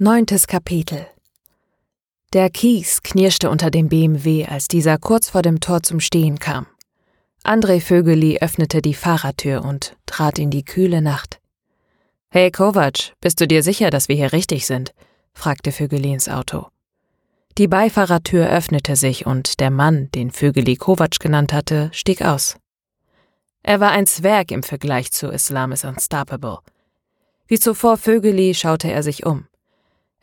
Neuntes Kapitel Der Kies knirschte unter dem BMW, als dieser kurz vor dem Tor zum Stehen kam. André Vögeli öffnete die Fahrertür und trat in die kühle Nacht. Hey Kovac, bist du dir sicher, dass wir hier richtig sind? fragte Vögeli ins Auto. Die Beifahrertür öffnete sich und der Mann, den Vögeli Kovac genannt hatte, stieg aus. Er war ein Zwerg im Vergleich zu Islam is Unstoppable. Wie zuvor Vögeli schaute er sich um.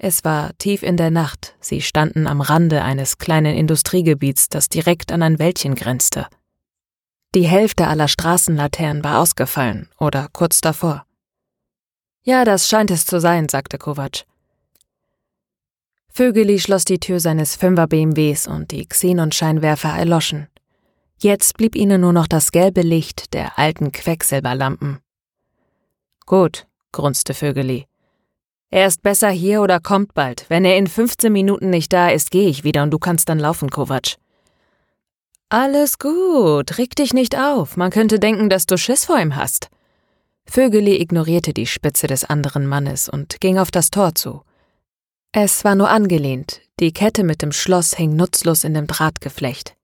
Es war tief in der Nacht, sie standen am Rande eines kleinen Industriegebiets, das direkt an ein Wäldchen grenzte. Die Hälfte aller Straßenlaternen war ausgefallen oder kurz davor. Ja, das scheint es zu sein, sagte Kovac. Vögeli schloss die Tür seines Fünfer BMWs und die Xenonscheinwerfer erloschen. Jetzt blieb ihnen nur noch das gelbe Licht der alten Quecksilberlampen. Gut, grunzte Vögeli. Er ist besser hier oder kommt bald. Wenn er in 15 Minuten nicht da ist, gehe ich wieder und du kannst dann laufen, Kovac. Alles gut, reg dich nicht auf. Man könnte denken, dass du Schiss vor ihm hast. Vögeli ignorierte die Spitze des anderen Mannes und ging auf das Tor zu. Es war nur angelehnt, die Kette mit dem Schloss hing nutzlos in dem Drahtgeflecht.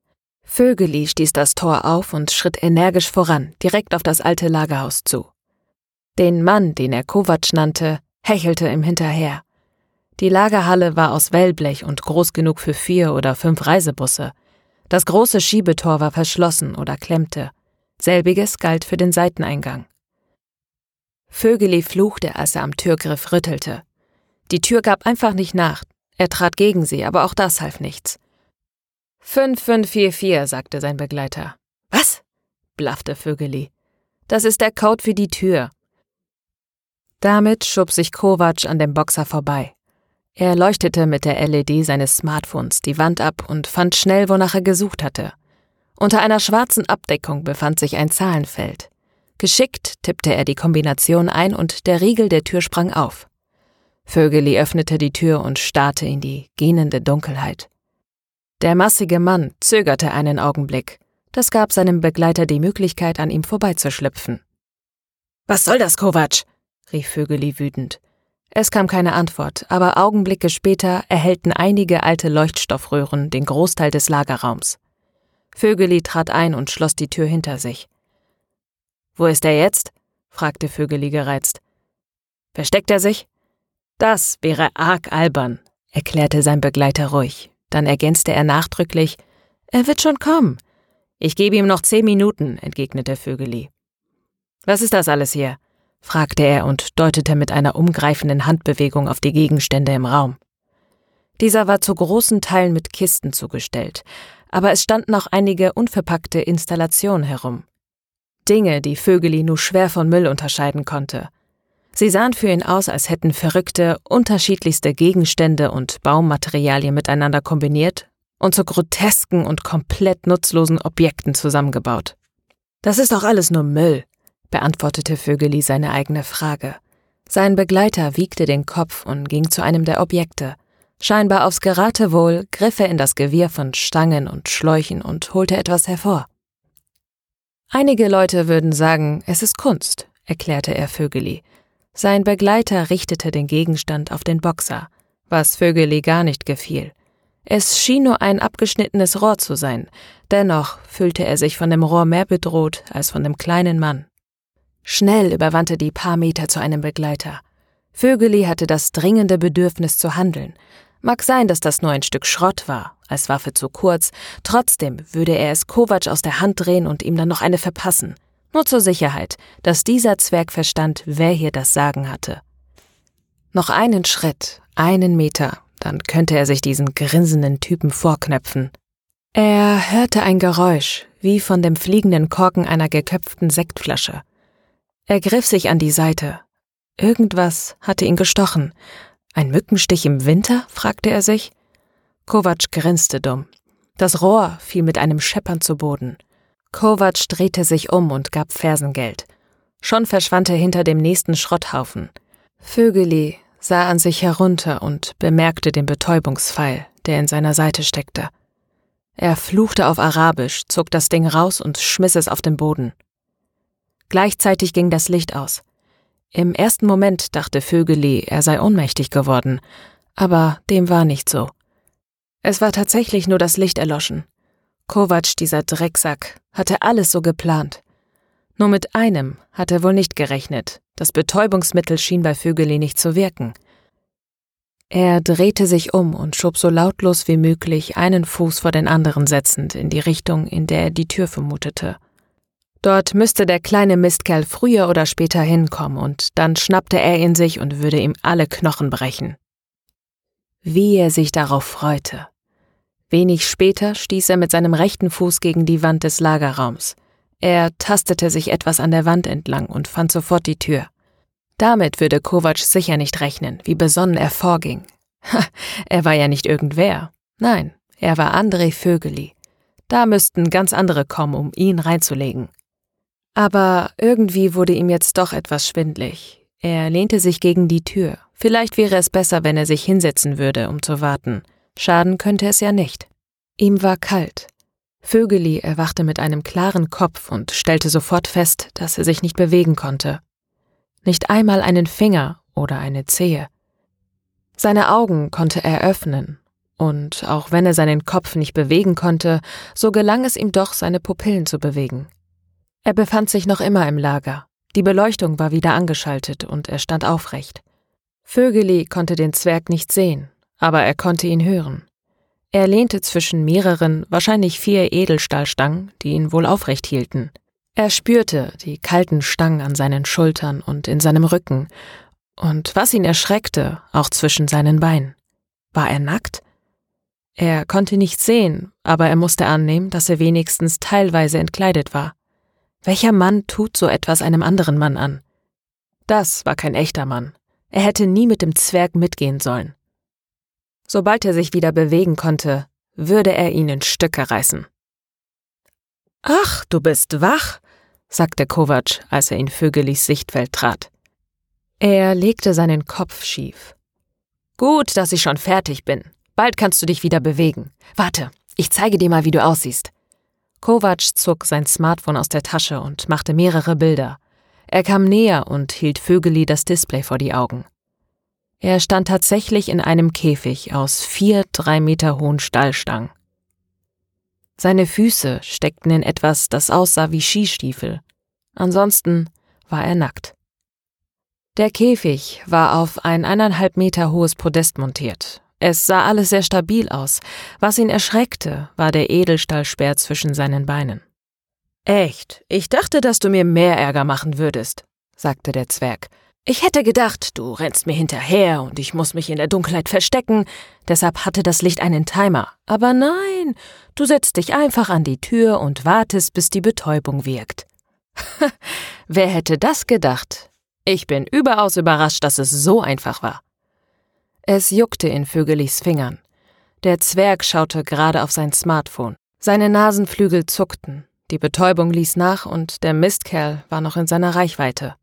Vögeli stieß das Tor auf und schritt energisch voran, direkt auf das alte Lagerhaus zu. Den Mann, den er Kovac nannte, hechelte ihm hinterher. Die Lagerhalle war aus Wellblech und groß genug für vier oder fünf Reisebusse. Das große Schiebetor war verschlossen oder klemmte. Selbiges galt für den Seiteneingang. Vögeli fluchte, als er am Türgriff rüttelte. Die Tür gab einfach nicht nach. Er trat gegen sie, aber auch das half nichts. 5544, sagte sein Begleiter. Was? blaffte Vögeli. Das ist der Code für die Tür. Damit schob sich Kovac an dem Boxer vorbei. Er leuchtete mit der LED seines Smartphones die Wand ab und fand schnell, wonach er gesucht hatte. Unter einer schwarzen Abdeckung befand sich ein Zahlenfeld. Geschickt tippte er die Kombination ein und der Riegel der Tür sprang auf. Vögeli öffnete die Tür und starrte in die gähnende Dunkelheit. Der massige Mann zögerte einen Augenblick. Das gab seinem Begleiter die Möglichkeit, an ihm vorbeizuschlüpfen. Was soll das, Kovac? Rief Vögeli wütend. Es kam keine Antwort, aber Augenblicke später erhellten einige alte Leuchtstoffröhren den Großteil des Lagerraums. Vögeli trat ein und schloss die Tür hinter sich. Wo ist er jetzt? fragte Vögeli gereizt. Versteckt er sich? Das wäre arg albern, erklärte sein Begleiter ruhig. Dann ergänzte er nachdrücklich, er wird schon kommen. Ich gebe ihm noch zehn Minuten, entgegnete Vögeli. Was ist das alles hier? Fragte er und deutete mit einer umgreifenden Handbewegung auf die Gegenstände im Raum. Dieser war zu großen Teilen mit Kisten zugestellt, aber es standen auch einige unverpackte Installationen herum. Dinge, die Vögeli nur schwer von Müll unterscheiden konnte. Sie sahen für ihn aus, als hätten Verrückte unterschiedlichste Gegenstände und Baumaterialien miteinander kombiniert und zu grotesken und komplett nutzlosen Objekten zusammengebaut. Das ist doch alles nur Müll, beantwortete Vögeli seine eigene Frage. Sein Begleiter wiegte den Kopf und ging zu einem der Objekte. Scheinbar aufs Geratewohl griff er in das Gewirr von Stangen und Schläuchen und holte etwas hervor. Einige Leute würden sagen, es ist Kunst, erklärte er Vögeli. Sein Begleiter richtete den Gegenstand auf den Boxer, was Vögeli gar nicht gefiel. Es schien nur ein abgeschnittenes Rohr zu sein, dennoch fühlte er sich von dem Rohr mehr bedroht als von dem kleinen Mann. Schnell überwandte die paar Meter zu einem Begleiter. Vögeli hatte das dringende Bedürfnis zu handeln. Mag sein, dass das nur ein Stück Schrott war, als Waffe zu kurz, trotzdem würde er es Kovac aus der Hand drehen und ihm dann noch eine verpassen. Nur zur Sicherheit, dass dieser Zwerg verstand, wer hier das Sagen hatte. Noch einen Schritt, einen Meter, dann könnte er sich diesen grinsenden Typen vorknöpfen. Er hörte ein Geräusch, wie von dem fliegenden Korken einer geköpften Sektflasche. Er griff sich an die Seite. Irgendwas hatte ihn gestochen. Ein Mückenstich im Winter? fragte er sich. Kovac grinste dumm. Das Rohr fiel mit einem Scheppern zu Boden. Kovac drehte sich um und gab Fersengeld. Schon verschwand er hinter dem nächsten Schrotthaufen. Vögeli sah an sich herunter und bemerkte den Betäubungspfeil, der in seiner Seite steckte. Er fluchte auf Arabisch, zog das Ding raus und schmiss es auf den Boden. Gleichzeitig ging das Licht aus. Im ersten Moment dachte Vögeli, er sei ohnmächtig geworden, aber dem war nicht so. Es war tatsächlich nur das Licht erloschen. Kovac, dieser Drecksack, hatte alles so geplant. Nur mit einem hat er wohl nicht gerechnet. Das Betäubungsmittel schien bei Vögeli nicht zu wirken. Er drehte sich um und schob so lautlos wie möglich einen Fuß vor den anderen setzend in die Richtung, in der er die Tür vermutete. Dort müsste der kleine Mistkerl früher oder später hinkommen, und dann schnappte er ihn sich und würde ihm alle Knochen brechen. Wie er sich darauf freute. Wenig später stieß er mit seinem rechten Fuß gegen die Wand des Lagerraums. Er tastete sich etwas an der Wand entlang und fand sofort die Tür. Damit würde Kovac sicher nicht rechnen, wie besonnen er vorging. Ha, er war ja nicht irgendwer. Nein, er war André Vögeli. Da müssten ganz andere kommen, um ihn reinzulegen. Aber irgendwie wurde ihm jetzt doch etwas schwindlig. Er lehnte sich gegen die Tür. Vielleicht wäre es besser, wenn er sich hinsetzen würde, um zu warten. Schaden könnte es ja nicht. Ihm war kalt. Vögeli erwachte mit einem klaren Kopf und stellte sofort fest, dass er sich nicht bewegen konnte. Nicht einmal einen Finger oder eine Zehe. Seine Augen konnte er öffnen, und auch wenn er seinen Kopf nicht bewegen konnte, so gelang es ihm doch, seine Pupillen zu bewegen. Er befand sich noch immer im Lager. Die Beleuchtung war wieder angeschaltet und er stand aufrecht. Vögeli konnte den Zwerg nicht sehen, aber er konnte ihn hören. Er lehnte zwischen mehreren, wahrscheinlich vier Edelstahlstangen, die ihn wohl aufrecht hielten. Er spürte die kalten Stangen an seinen Schultern und in seinem Rücken, und was ihn erschreckte, auch zwischen seinen Beinen. War er nackt? Er konnte nichts sehen, aber er musste annehmen, dass er wenigstens teilweise entkleidet war. Welcher Mann tut so etwas einem anderen Mann an? Das war kein echter Mann. Er hätte nie mit dem Zwerg mitgehen sollen. Sobald er sich wieder bewegen konnte, würde er ihn in Stücke reißen. Ach, du bist wach, sagte Kovac, als er in Vögelis Sichtfeld trat. Er legte seinen Kopf schief. Gut, dass ich schon fertig bin. Bald kannst du dich wieder bewegen. Warte, ich zeige dir mal, wie du aussiehst. Kovac zog sein Smartphone aus der Tasche und machte mehrere Bilder. Er kam näher und hielt Vögeli das Display vor die Augen. Er stand tatsächlich in einem Käfig aus vier drei Meter hohen Stallstangen. Seine Füße steckten in etwas, das aussah wie Skistiefel. Ansonsten war er nackt. Der Käfig war auf ein eineinhalb Meter hohes Podest montiert. Es sah alles sehr stabil aus. Was ihn erschreckte, war der Edelstahlsperr zwischen seinen Beinen. Echt, ich dachte, dass du mir mehr Ärger machen würdest, sagte der Zwerg. Ich hätte gedacht, du rennst mir hinterher und ich muss mich in der Dunkelheit verstecken, deshalb hatte das Licht einen Timer. Aber nein, du setzt dich einfach an die Tür und wartest, bis die Betäubung wirkt. Wer hätte das gedacht? Ich bin überaus überrascht, dass es so einfach war. Es juckte in Vögelis Fingern. Der Zwerg schaute gerade auf sein Smartphone. Seine Nasenflügel zuckten, die Betäubung ließ nach und der Mistkerl war noch in seiner Reichweite.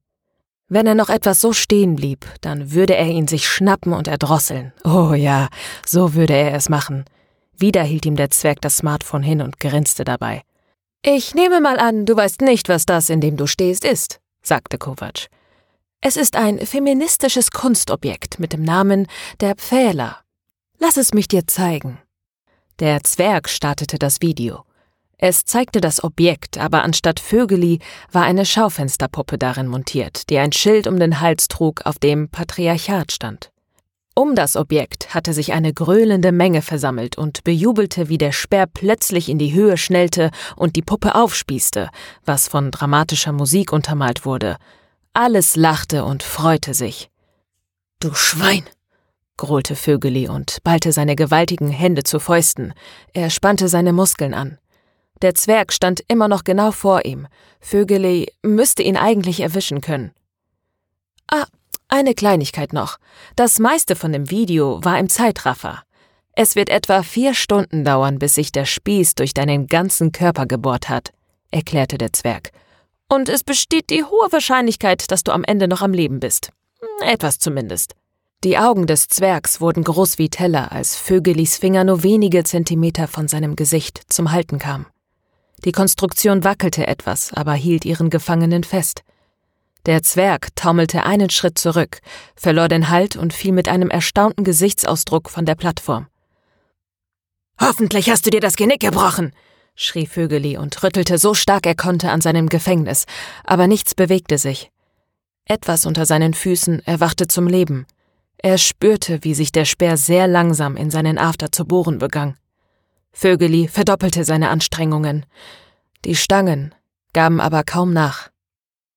Wenn er noch etwas so stehen blieb, dann würde er ihn sich schnappen und erdrosseln. Oh ja, so würde er es machen. Wieder hielt ihm der Zwerg das Smartphone hin und grinste dabei. Ich nehme mal an, du weißt nicht, was das, in dem du stehst, ist, sagte Kovac. Es ist ein feministisches Kunstobjekt mit dem Namen Der Pfähler. Lass es mich dir zeigen. Der Zwerg startete das Video. Es zeigte das Objekt, aber anstatt Vögeli war eine Schaufensterpuppe darin montiert, die ein Schild um den Hals trug, auf dem Patriarchat stand. Um das Objekt hatte sich eine gröhlende Menge versammelt und bejubelte, wie der Speer plötzlich in die Höhe schnellte und die Puppe aufspießte, was von dramatischer Musik untermalt wurde. Alles lachte und freute sich. Du Schwein! grollte Vögeli und ballte seine gewaltigen Hände zu Fäusten. Er spannte seine Muskeln an. Der Zwerg stand immer noch genau vor ihm. Vögeli müsste ihn eigentlich erwischen können. Ah, eine Kleinigkeit noch. Das meiste von dem Video war im Zeitraffer. Es wird etwa vier Stunden dauern, bis sich der Spieß durch deinen ganzen Körper gebohrt hat, erklärte der Zwerg. Und es besteht die hohe Wahrscheinlichkeit, dass du am Ende noch am Leben bist. Hm, etwas zumindest. Die Augen des Zwergs wurden groß wie Teller, als Vögelis Finger nur wenige Zentimeter von seinem Gesicht zum Halten kam. Die Konstruktion wackelte etwas, aber hielt ihren Gefangenen fest. Der Zwerg taumelte einen Schritt zurück, verlor den Halt und fiel mit einem erstaunten Gesichtsausdruck von der Plattform. Hoffentlich hast du dir das Genick gebrochen, schrie Vögeli und rüttelte so stark er konnte an seinem Gefängnis, aber nichts bewegte sich. Etwas unter seinen Füßen erwachte zum Leben. Er spürte, wie sich der Speer sehr langsam in seinen After zu bohren begann. Vögeli verdoppelte seine Anstrengungen. Die Stangen gaben aber kaum nach.